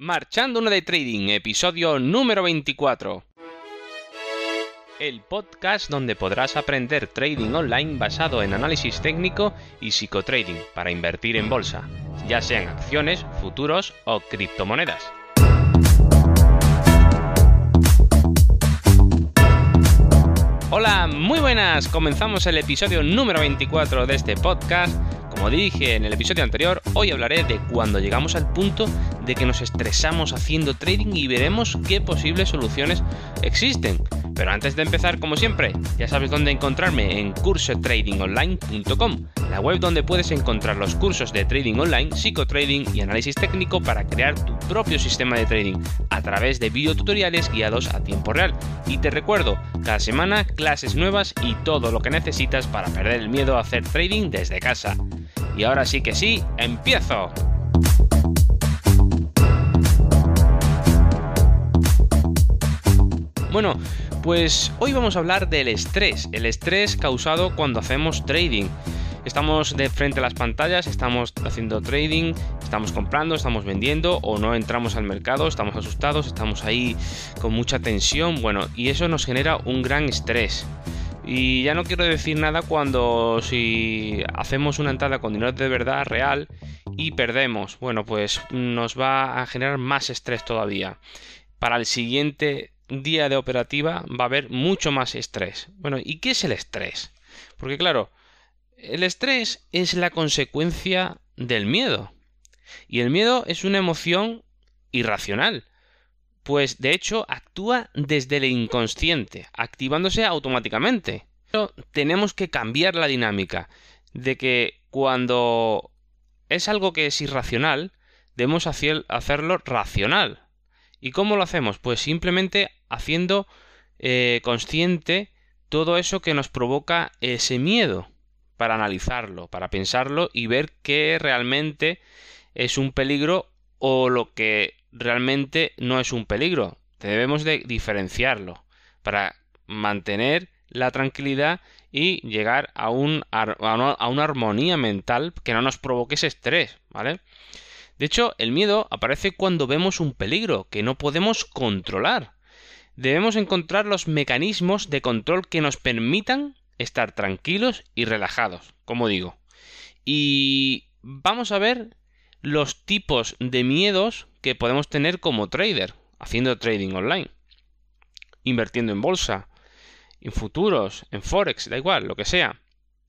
Marchando una de Trading, episodio número 24. El podcast donde podrás aprender trading online basado en análisis técnico y psicotrading para invertir en bolsa, ya sean acciones, futuros o criptomonedas. Hola, muy buenas. Comenzamos el episodio número 24 de este podcast. Como dije en el episodio anterior, hoy hablaré de cuando llegamos al punto de que nos estresamos haciendo trading y veremos qué posibles soluciones existen. Pero antes de empezar, como siempre, ya sabes dónde encontrarme en cursotradingonline.com, la web donde puedes encontrar los cursos de trading online, psicotrading y análisis técnico para crear tu propio sistema de trading a través de videotutoriales guiados a tiempo real. Y te recuerdo, cada semana clases nuevas y todo lo que necesitas para perder el miedo a hacer trading desde casa. Y ahora sí que sí, empiezo. Bueno, pues hoy vamos a hablar del estrés, el estrés causado cuando hacemos trading. Estamos de frente a las pantallas, estamos haciendo trading, estamos comprando, estamos vendiendo o no entramos al mercado, estamos asustados, estamos ahí con mucha tensión, bueno, y eso nos genera un gran estrés. Y ya no quiero decir nada cuando si hacemos una entrada con dinero de verdad real y perdemos, bueno, pues nos va a generar más estrés todavía. Para el siguiente día de operativa va a haber mucho más estrés. Bueno, ¿y qué es el estrés? Porque claro, el estrés es la consecuencia del miedo. Y el miedo es una emoción irracional. Pues de hecho actúa desde el inconsciente, activándose automáticamente. Pero tenemos que cambiar la dinámica de que cuando es algo que es irracional, debemos hacerlo racional. ¿Y cómo lo hacemos? Pues simplemente haciendo eh, consciente todo eso que nos provoca ese miedo, para analizarlo, para pensarlo y ver qué realmente es un peligro o lo que realmente no es un peligro. Debemos de diferenciarlo para mantener la tranquilidad y llegar a una armonía mental que no nos provoque ese estrés, ¿vale? De hecho, el miedo aparece cuando vemos un peligro que no podemos controlar. Debemos encontrar los mecanismos de control que nos permitan estar tranquilos y relajados, como digo. Y vamos a ver los tipos de miedos que podemos tener como trader, haciendo trading online, invirtiendo en bolsa, en futuros, en forex, da igual, lo que sea.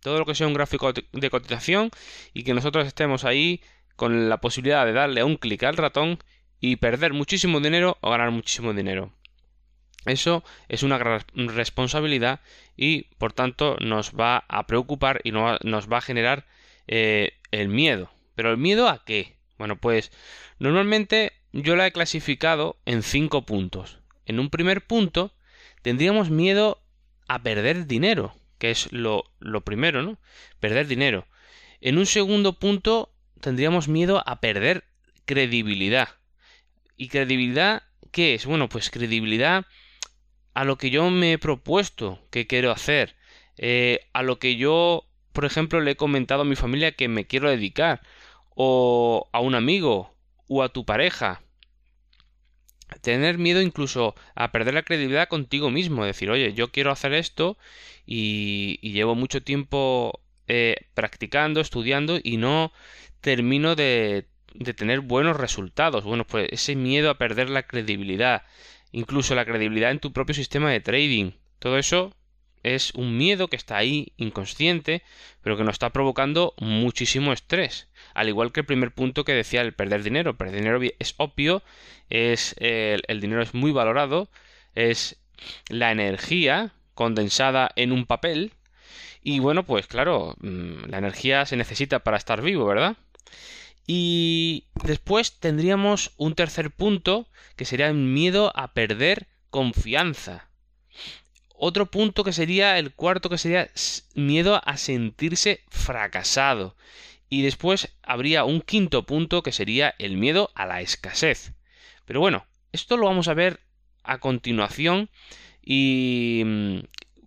Todo lo que sea un gráfico de cotización y que nosotros estemos ahí con la posibilidad de darle un clic al ratón y perder muchísimo dinero o ganar muchísimo dinero. Eso es una gran responsabilidad y por tanto nos va a preocupar y nos va a generar eh, el miedo. ¿Pero el miedo a qué? Bueno, pues normalmente yo la he clasificado en cinco puntos. En un primer punto tendríamos miedo a perder dinero, que es lo, primero, ¿no? Perder dinero. En un segundo punto tendríamos miedo a perder credibilidad. ¿Y credibilidad qué es? Bueno, pues credibilidad a lo que yo me he propuesto que quiero hacer, eh, a lo que yo, por ejemplo, le he comentado a mi familia que me quiero dedicar, o a un amigo, o a tu pareja. Tener miedo incluso a perder la credibilidad contigo mismo, decir, oye, yo quiero hacer esto y, llevo mucho tiempo eh, practicando, estudiando y no termino de, de tener buenos resultados. Bueno, pues ese miedo a perder la credibilidad, incluso la credibilidad en tu propio sistema de trading. Todo eso es un miedo que está ahí inconsciente, pero que nos está provocando muchísimo estrés. Al igual que el primer punto que decía el perder dinero. Perder dinero es obvio, es el, dinero es muy valorado, es la energía condensada en un papel. Y bueno, pues claro, mm, la energía se necesita para estar vivo, ¿verdad? Y después tendríamos un tercer punto que sería el miedo a perder confianza. Otro punto que sería el cuarto que sería miedo a sentirse fracasado. Y después habría un quinto punto que sería el miedo a la escasez. Pero bueno, esto lo vamos a ver a continuación y... Mm,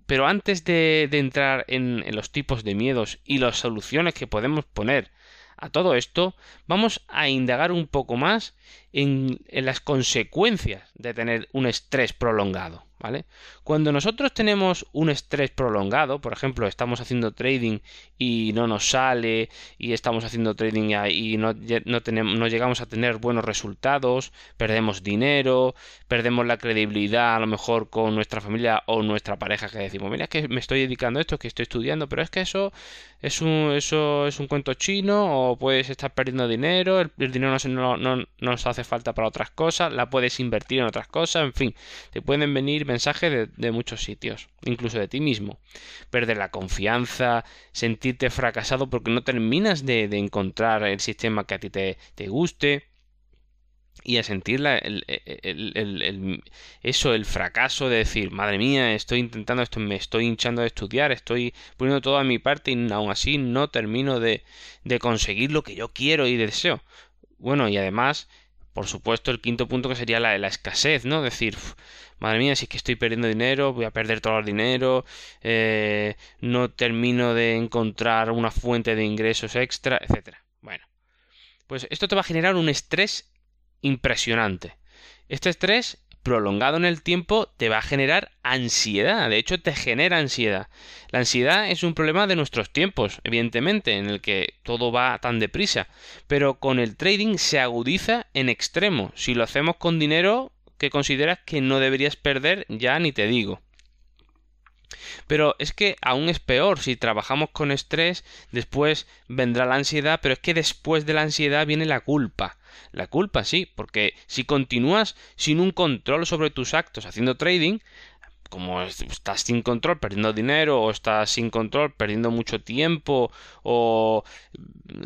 pero antes de, entrar en los tipos de miedos y las soluciones que podemos poner a todo esto, vamos a indagar un poco más en, en las consecuencias de tener un estrés prolongado. ¿Vale? Cuando nosotros tenemos un estrés prolongado, por ejemplo, estamos haciendo trading y no nos sale, y estamos haciendo trading y no, no, no llegamos a tener buenos resultados, perdemos dinero, perdemos la credibilidad a lo mejor con nuestra familia o nuestra pareja que decimos, mira, es que me estoy dedicando a esto, que estoy estudiando, pero es que eso es un, eso es un cuento chino o puedes estar perdiendo dinero, el, dinero no, no, nos hace falta para otras cosas, la puedes invertir en otras cosas, en fin, te pueden venir mensajes de, muchos sitios, incluso de ti mismo. Perder la confianza, sentirte fracasado porque no terminas de, encontrar el sistema que a ti te, guste y a sentir el, eso, el fracaso de decir, madre mía, estoy intentando esto, me estoy hinchando de estudiar, estoy poniendo toda mi parte y aún así no termino de, de conseguir lo que yo quiero y deseo. Bueno, y además, por supuesto, el quinto punto que sería la, la escasez, ¿no? Decir, madre mía, si es que estoy perdiendo dinero, voy a perder todo el dinero, eh, no termino de encontrar una fuente de ingresos extra, etcétera. Bueno, pues esto te va a generar un estrés impresionante. Este estrés prolongado en el tiempo te va a generar ansiedad, de hecho te genera ansiedad. La ansiedad es un problema de nuestros tiempos, evidentemente, en el que todo va tan deprisa, pero con el trading se agudiza en extremo. Si lo hacemos con dinero, que consideras que no deberías perder, ya ni te digo. Pero es que aún es peor, si trabajamos con estrés, después vendrá la ansiedad, pero es que después de la ansiedad viene la culpa. La culpa sí, porque si continúas sin un control sobre tus actos haciendo trading, como estás sin control perdiendo dinero o estás sin control perdiendo mucho tiempo o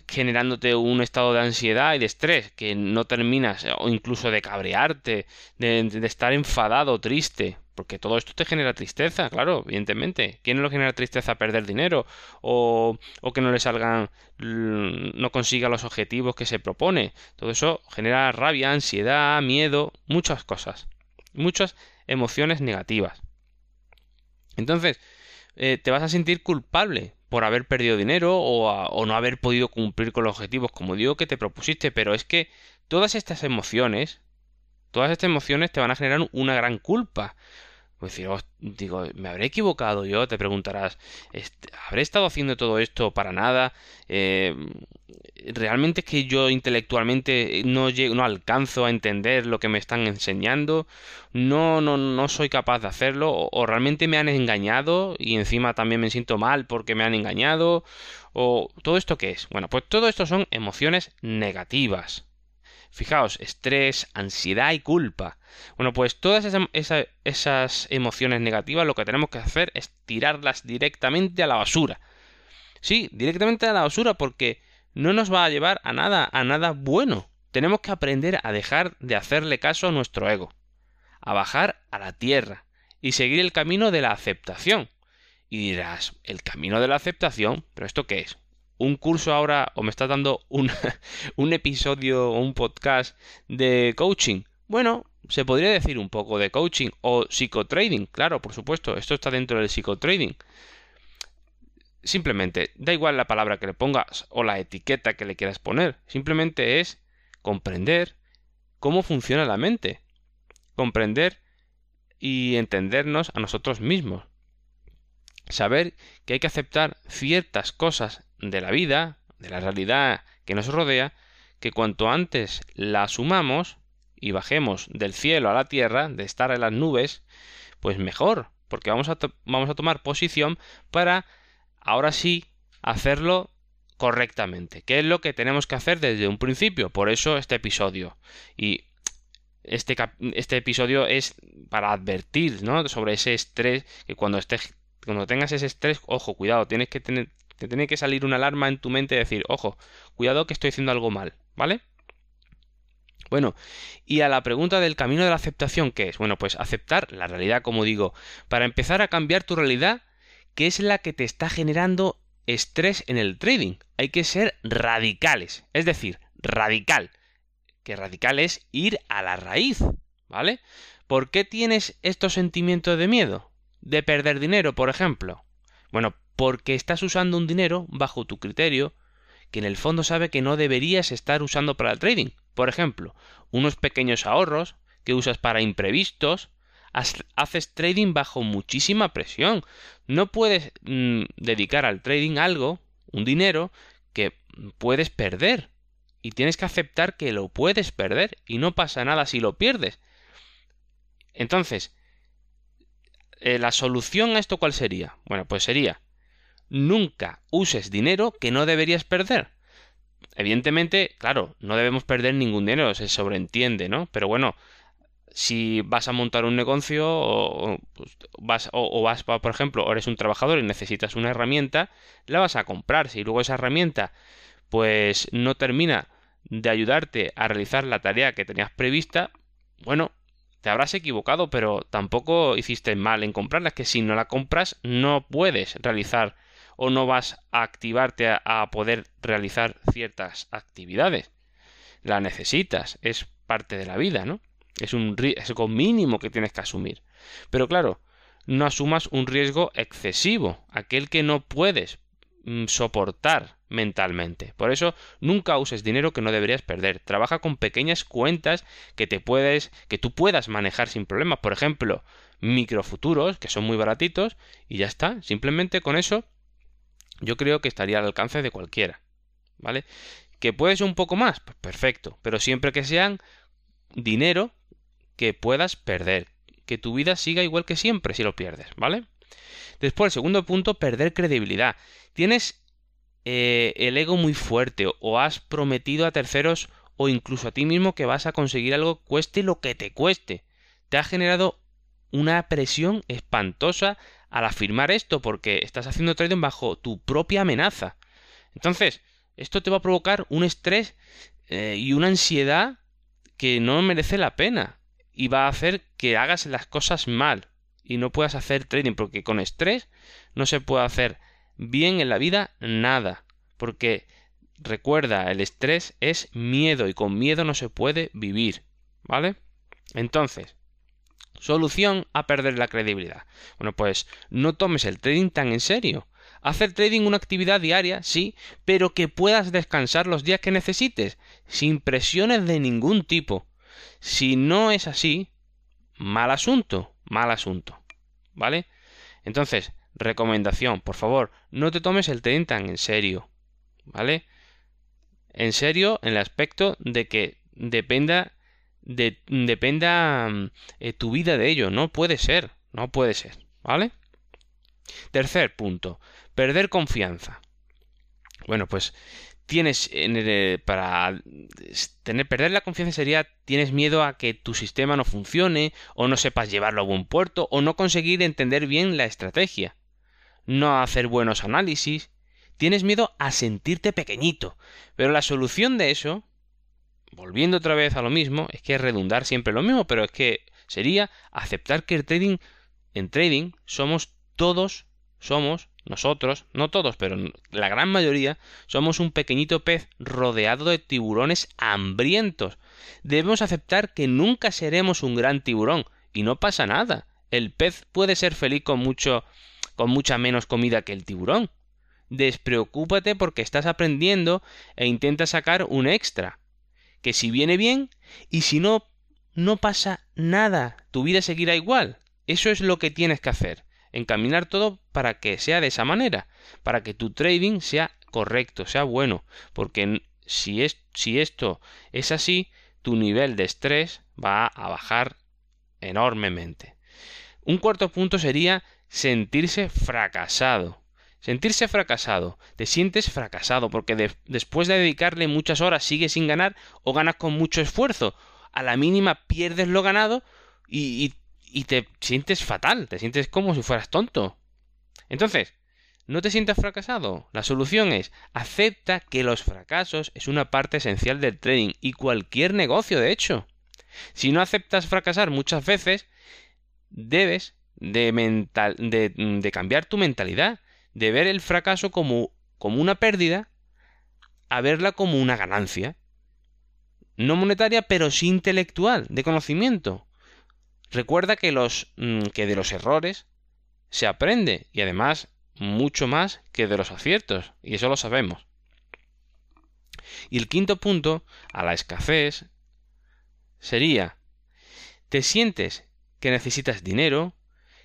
generándote un estado de ansiedad y de estrés que no terminas o incluso de cabrearte, de, estar enfadado, triste, porque todo esto te genera tristeza, claro, evidentemente. ¿Quién no lo genera tristeza perder dinero? O, o, que no le salgan, no consiga los objetivos que se propone. Todo eso genera rabia, ansiedad, miedo, muchas cosas. Muchas emociones negativas. Entonces, eh, te vas a sentir culpable por haber perdido dinero o, no haber podido cumplir con los objetivos como digo que te propusiste, pero es que todas estas emociones, todas estas emociones te van a generar una gran culpa. Pues decir, digo, ¿me habré equivocado yo? Te preguntarás, ¿habré estado haciendo todo esto para nada? Eh, ¿Realmente es que yo intelectualmente no, llego, no alcanzo a entender lo que me están enseñando? ¿No, no, no soy capaz de hacerlo? ¿O, ¿O realmente me han engañado y encima también me siento mal porque me han engañado? ¿O todo esto qué es? Bueno, pues todo esto son emociones negativas. Fijaos, estrés, ansiedad y culpa. Bueno, pues todas esas, emociones negativas lo que tenemos que hacer es tirarlas directamente a la basura. Sí, directamente a la basura porque no nos va a llevar a nada, a nada bueno. Tenemos que aprender a dejar de hacerle caso a nuestro ego, a bajar a la tierra y seguir el camino de la aceptación. Y dirás, ¿el camino de la aceptación? ¿Pero esto qué es? Un curso ahora o me estás dando un, un episodio o un podcast de coaching. Bueno, se podría decir un poco de coaching o psicotrading, claro, por supuesto, esto está dentro del psicotrading. Simplemente, da igual la palabra que le pongas o la etiqueta que le quieras poner, simplemente es comprender cómo funciona la mente, comprender y entendernos a nosotros mismos. Saber que hay que aceptar ciertas cosas de la vida, de la realidad que nos rodea, que cuanto antes la asumamos y bajemos del cielo a la tierra, de estar en las nubes, pues mejor, porque vamos a, vamos a tomar posición para ahora sí hacerlo correctamente, que es lo que tenemos que hacer desde un principio, por eso este episodio. Y este, este episodio es para advertir ¿no? sobre ese estrés, que cuando, estés, cuando tengas ese estrés, ojo, cuidado, tienes que tener, te tiene que salir una alarma en tu mente y decir, ojo, cuidado que estoy haciendo algo mal, ¿vale? Bueno, y a la pregunta del camino de la aceptación, ¿qué es? Bueno, pues aceptar la realidad, como digo, para empezar a cambiar tu realidad, que es la que te está generando estrés en el trading. Hay que ser radicales, es decir, radical. Que radical es ir a la raíz, ¿vale? ¿Por qué tienes estos sentimientos de miedo? De perder dinero, por ejemplo. Bueno, porque estás usando un dinero bajo tu criterio que en el fondo sabe que no deberías estar usando para el trading. Por ejemplo, unos pequeños ahorros que usas para imprevistos, haces trading bajo muchísima presión. No puedes mm, dedicar al trading algo, un dinero, que puedes perder. Y tienes que aceptar que lo puedes perder y no pasa nada si lo pierdes. Entonces, eh, ¿la solución a esto cuál sería? Bueno, pues sería, nunca uses dinero que no deberías perder. Evidentemente, claro, no debemos perder ningún dinero, se sobreentiende, ¿no? Pero bueno, si vas a montar un negocio o, pues, vas, o, vas, por ejemplo, eres un trabajador y necesitas una herramienta, la vas a comprar. Si luego esa herramienta pues no termina de ayudarte a realizar la tarea que tenías prevista, bueno, te habrás equivocado, pero tampoco hiciste mal en comprarla. Es que si no la compras, no puedes realizar o no vas a activarte a, poder realizar ciertas actividades. La necesitas, es parte de la vida, ¿no? Es un riesgo mínimo que tienes que asumir. Pero claro, no asumas un riesgo excesivo, aquel que no puedes mm, soportar mentalmente. Por eso nunca uses dinero que no deberías perder. Trabaja con pequeñas cuentas que te puedes que tú puedas manejar sin problemas, por ejemplo, microfuturos que son muy baratitos y ya está, simplemente con eso yo creo que estaría al alcance de cualquiera. ¿Vale? Que puede ser un poco más, pues perfecto, pero siempre que sean dinero que puedas perder, que tu vida siga igual que siempre si lo pierdes, ¿vale? Después, el segundo punto, perder credibilidad. Tienes eh, el ego muy fuerte o has prometido a terceros o incluso a ti mismo que vas a conseguir algo cueste lo que te cueste. Te ha generado una presión espantosa al afirmar esto porque estás haciendo trading bajo tu propia amenaza. Entonces, esto te va a provocar un estrés eh, y una ansiedad que no merece la pena y va a hacer que hagas las cosas mal y no puedas hacer trading porque con estrés no se puede hacer bien en la vida nada porque recuerda el estrés es miedo y con miedo no se puede vivir ¿vale? entonces solución a perder la credibilidad bueno pues no tomes el trading tan en serio Hacer trading una actividad diaria, sí, pero que puedas descansar los días que necesites, sin presiones de ningún tipo. Si no es así, mal asunto, mal asunto. ¿Vale? Entonces, recomendación, por favor, no te tomes el trading tan en serio. ¿Vale? En serio, en el aspecto de que dependa de, dependa eh, tu vida de ello. No puede ser, no puede ser. ¿Vale? Tercer punto, perder confianza. Bueno, pues tienes para tener perder la confianza sería tienes miedo a que tu sistema no funcione o no sepas llevarlo a buen puerto o no conseguir entender bien la estrategia, no hacer buenos análisis, tienes miedo a sentirte pequeñito, pero la solución de eso volviendo otra vez a lo mismo, es que redundar siempre lo mismo, pero es que sería aceptar que el trading en trading somos todos somos nosotros, no todos, pero la gran mayoría, somos un pequeñito pez rodeado de tiburones hambrientos. Debemos aceptar que nunca seremos un gran tiburón, y no pasa nada. El pez puede ser feliz con mucho con mucha menos comida que el tiburón. Despreocúpate porque estás aprendiendo e intenta sacar un extra. Que si viene bien, y si no, no pasa nada. Tu vida seguirá igual. Eso es lo que tienes que hacer encaminar todo para que sea de esa manera, para que tu trading sea correcto, sea bueno, porque si, es, si esto es así, tu nivel de estrés va a bajar enormemente. Un cuarto punto sería sentirse fracasado. Sentirse fracasado. Te sientes fracasado porque después de dedicarle muchas horas sigues sin ganar o ganas con mucho esfuerzo. A la mínima pierdes lo ganado y, te sientes fatal, te sientes como si fueras tonto. Entonces, no te sientas fracasado. La solución es acepta que los fracasos es una parte esencial del trading y cualquier negocio, de hecho. Si no aceptas fracasar muchas veces, debes de, mental, de cambiar tu mentalidad, de ver el fracaso como, como una pérdida a verla como una ganancia. No monetaria, pero sí intelectual, de conocimiento. Recuerda que, los, mm, que de los errores se aprende y además mucho más que de los aciertos, y eso lo sabemos. Y el quinto punto, a la escasez, sería, te sientes que necesitas dinero,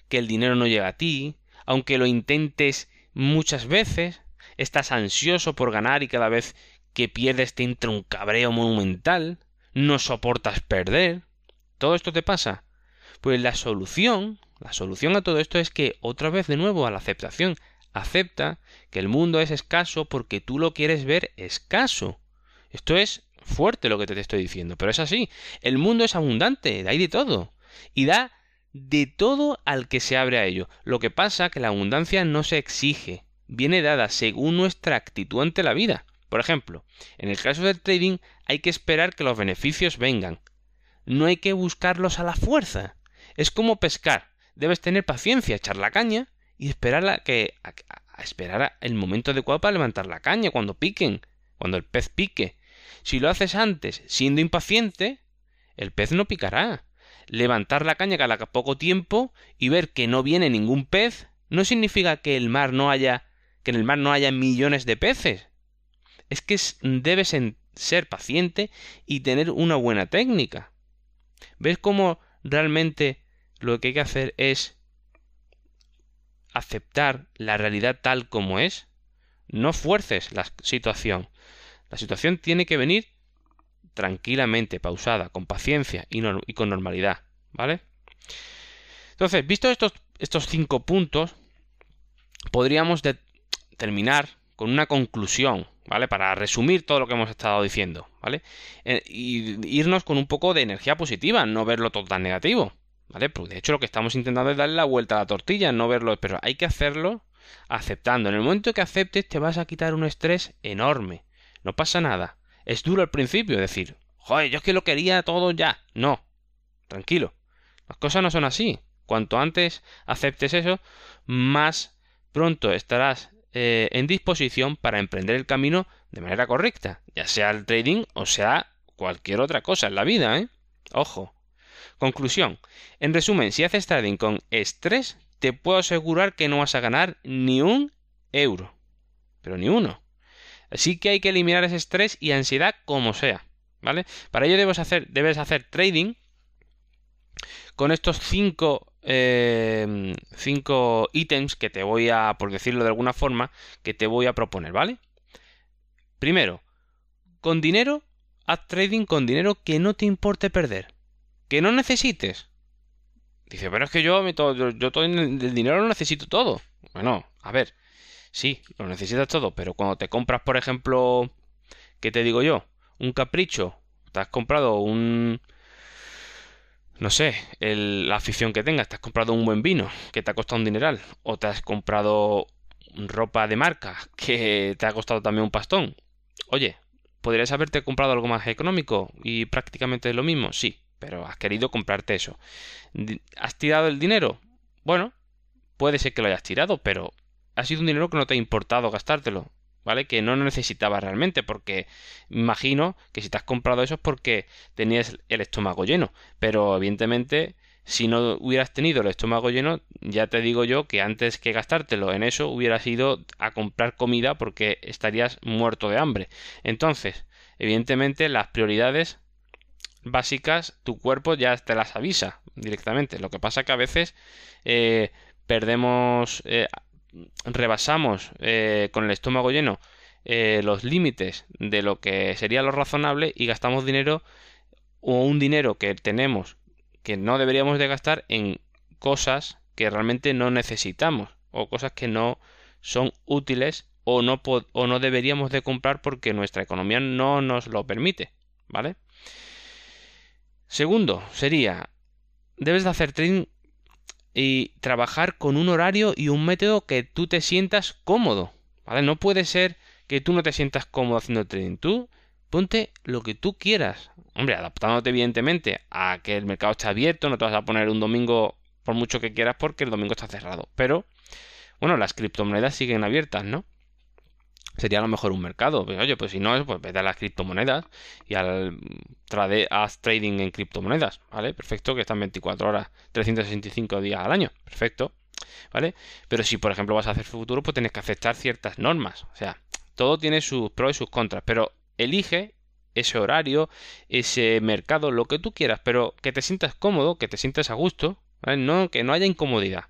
que el dinero no llega a ti, aunque lo intentes muchas veces, estás ansioso por ganar y cada vez que pierdes te entra un cabreo monumental, no soportas perder. ¿Todo esto te pasa? Pues la solución, la solución a todo esto es que otra vez de nuevo a la aceptación, acepta que el mundo es escaso porque tú lo quieres ver escaso. Esto es fuerte lo que te estoy diciendo, pero es así. El mundo es abundante, hay de todo. Y da de todo al que se abre a ello. Lo que pasa que la abundancia no se exige, viene dada según nuestra actitud ante la vida. Por ejemplo, en el caso del trading hay que esperar que los beneficios vengan. No hay que buscarlos a la fuerza. Es como pescar. Debes tener paciencia, echar la caña y esperar a que esperar el momento adecuado para levantar la caña cuando piquen, cuando el pez pique. Si lo haces antes, siendo impaciente, el pez no picará levantar la caña cada poco tiempo y ver que no viene ningún pez no significa que el mar no haya que en el mar no haya millones de peces. Es que debes ser paciente y tener una buena técnica. ¿Ves cómo realmente lo que hay que hacer es aceptar la realidad tal como es? No fuerces la situación. La situación tiene que venir tranquilamente, pausada, con paciencia y, con normalidad, ¿vale? Entonces, visto estos, estos cinco puntos, podríamos terminar con una conclusión, ¿vale? Para resumir todo lo que hemos estado diciendo, ¿vale? Eh, y irnos con un poco de energía positiva, no verlo todo tan negativo, ¿vale? Porque de hecho lo que estamos intentando es darle la vuelta a la tortilla, no verlo, pero hay que hacerlo aceptando. En el momento que aceptes te vas a quitar un estrés enorme. No pasa nada. Es duro al principio decir, joder, yo es que lo quería todo ya. No, tranquilo. Las cosas no son así. Cuanto antes aceptes eso, más pronto estarás eh, en disposición para emprender el camino de manera correcta, ya sea el trading o sea cualquier otra cosa en la vida, ¿eh? Ojo. Conclusión. En resumen, si haces trading con estrés, te puedo asegurar que no vas a ganar ni un euro. Pero ni uno. Así que hay que eliminar ese estrés y ansiedad como sea, ¿vale? Para ello debes hacer, debes hacer trading con estos cinco, eh, cinco ítems que te voy a, por decirlo de alguna forma, que te voy a proponer, ¿vale? Primero, con dinero, haz trading con dinero que no te importe perder, que no necesites. Dice, pero es que yo, yo, yo todo el dinero lo necesito todo. Bueno, a ver, Sí, lo necesitas todo, pero cuando te compras, por ejemplo, ¿qué te digo yo? Un capricho, te has comprado un... No sé, la afición que tengas, te has comprado un buen vino que te ha costado un dineral, o te has comprado ropa de marca que te ha costado también un pastón. Oye, ¿podrías haberte comprado algo más económico y prácticamente lo mismo? Sí, pero has querido comprarte eso. ¿Has tirado el dinero? Bueno, puede ser que lo hayas tirado, pero ha sido un dinero que no te ha importado gastártelo, ¿vale? Que no necesitabas realmente, porque imagino que si te has comprado eso es porque tenías el estómago lleno, pero evidentemente si no hubieras tenido el estómago lleno, ya te digo yo que antes que gastártelo en eso hubieras ido a comprar comida porque estarías muerto de hambre. Entonces, evidentemente las prioridades básicas tu cuerpo ya te las avisa directamente. Lo que pasa que a veces eh, perdemos eh, rebasamos eh, con el estómago lleno eh, los límites de lo que sería lo razonable y gastamos dinero o un dinero que tenemos que no deberíamos de gastar en cosas que realmente no necesitamos o cosas que no son útiles o no, o no deberíamos de comprar porque nuestra economía no nos lo permite, ¿vale? Segundo, sería, debes de hacer trading y trabajar con un horario y un método que tú te sientas cómodo. ¿Vale? No puede ser que tú no te sientas cómodo haciendo trading. Tú ponte lo que tú quieras. Hombre, adaptándote evidentemente a que el mercado está abierto, no te vas a poner un domingo por mucho que quieras porque el domingo está cerrado. Pero, bueno, las criptomonedas siguen abiertas, ¿no? Sería a lo mejor un mercado. oye, pues si no, pues vete a las criptomonedas y al trade, haz trading en criptomonedas, ¿vale? Perfecto, que están 24 horas, 365 días al año, perfecto, ¿vale? Pero si, por ejemplo, vas a hacer futuro, pues tienes que aceptar ciertas normas. O sea, todo tiene sus pros y sus contras, pero elige ese horario, ese mercado, lo que tú quieras, pero que te sientas cómodo, que te sientas a gusto, no, que no haya incomodidad.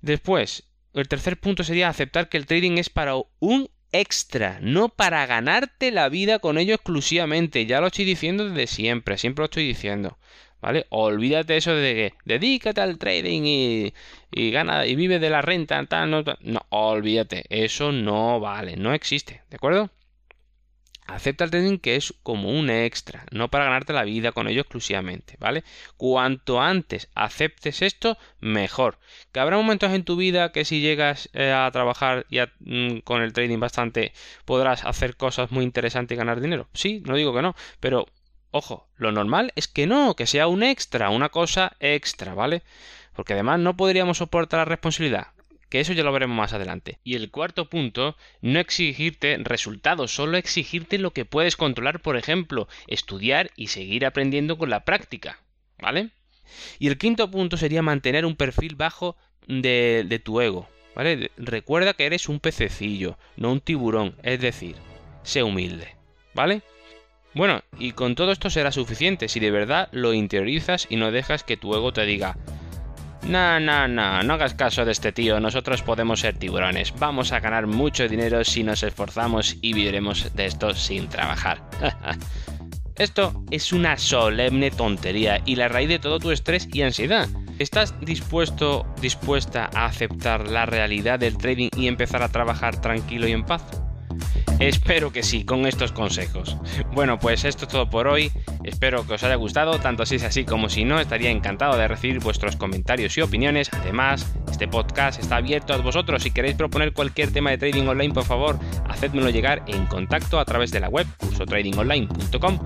Después, el tercer punto sería aceptar que el trading es para un extra, no para ganarte la vida con ello exclusivamente. Ya lo estoy diciendo desde siempre, siempre lo estoy diciendo. ¿Vale? Olvídate eso de que dedícate al trading y, y gana y vive de la renta, tal, no, no, olvídate, eso no vale, no existe, ¿de acuerdo? Acepta el trading que es como un extra, no para ganarte la vida con ello exclusivamente, ¿vale? Cuanto antes aceptes esto, mejor. Que habrá momentos en tu vida que si llegas eh, a trabajar ya mm, con el trading bastante podrás hacer cosas muy interesantes y ganar dinero. Sí, no digo que no, pero ojo, lo normal es que no, que sea un extra, una cosa extra, ¿vale? Porque además no podríamos soportar la responsabilidad que eso ya lo veremos más adelante. Y el cuarto punto, no exigirte resultados, solo exigirte lo que puedes controlar, por ejemplo, estudiar y seguir aprendiendo con la práctica, ¿vale? Y el quinto punto sería mantener un perfil bajo de, de tu ego, ¿vale? Recuerda que eres un pececillo, no un tiburón, es decir, sé humilde, ¿vale? Bueno, y con todo esto será suficiente si de verdad lo interiorizas y no dejas que tu ego te diga, no, no, no, no hagas caso de este tío, nosotros podemos ser tiburones, vamos a ganar mucho dinero si nos esforzamos y viviremos de esto sin trabajar. esto es una solemne tontería y la raíz de todo tu estrés y ansiedad. ¿Estás dispuesto, dispuesta a aceptar la realidad del trading y empezar a trabajar tranquilo y en paz? Espero que sí, con estos consejos. Bueno, pues esto es todo por hoy. Espero que os haya gustado, tanto si es así como si no, estaría encantado de recibir vuestros comentarios y opiniones. Además, este podcast está abierto a vosotros. Si queréis proponer cualquier tema de trading online, por favor, hacedmelo llegar en contacto a través de la web cursotradingonline.com.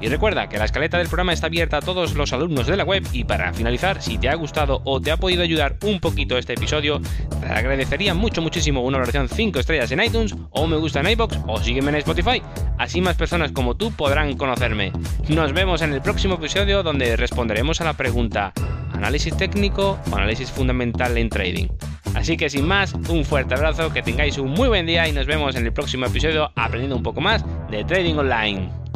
Y recuerda que la escaleta del programa está abierta a todos los alumnos de la web y para finalizar, si te ha gustado o te ha podido ayudar un poquito este episodio, te agradecería mucho muchísimo una valoración 5 estrellas en iTunes o me gusta en iBox o sígueme en Spotify. Así más personas como tú podrán conocerme. Nos vemos en el próximo episodio donde responderemos a la pregunta ¿análisis técnico o análisis fundamental en trading? Así que sin más, un fuerte abrazo, que tengáis un muy buen día y nos vemos en el próximo episodio aprendiendo un poco más de trading online.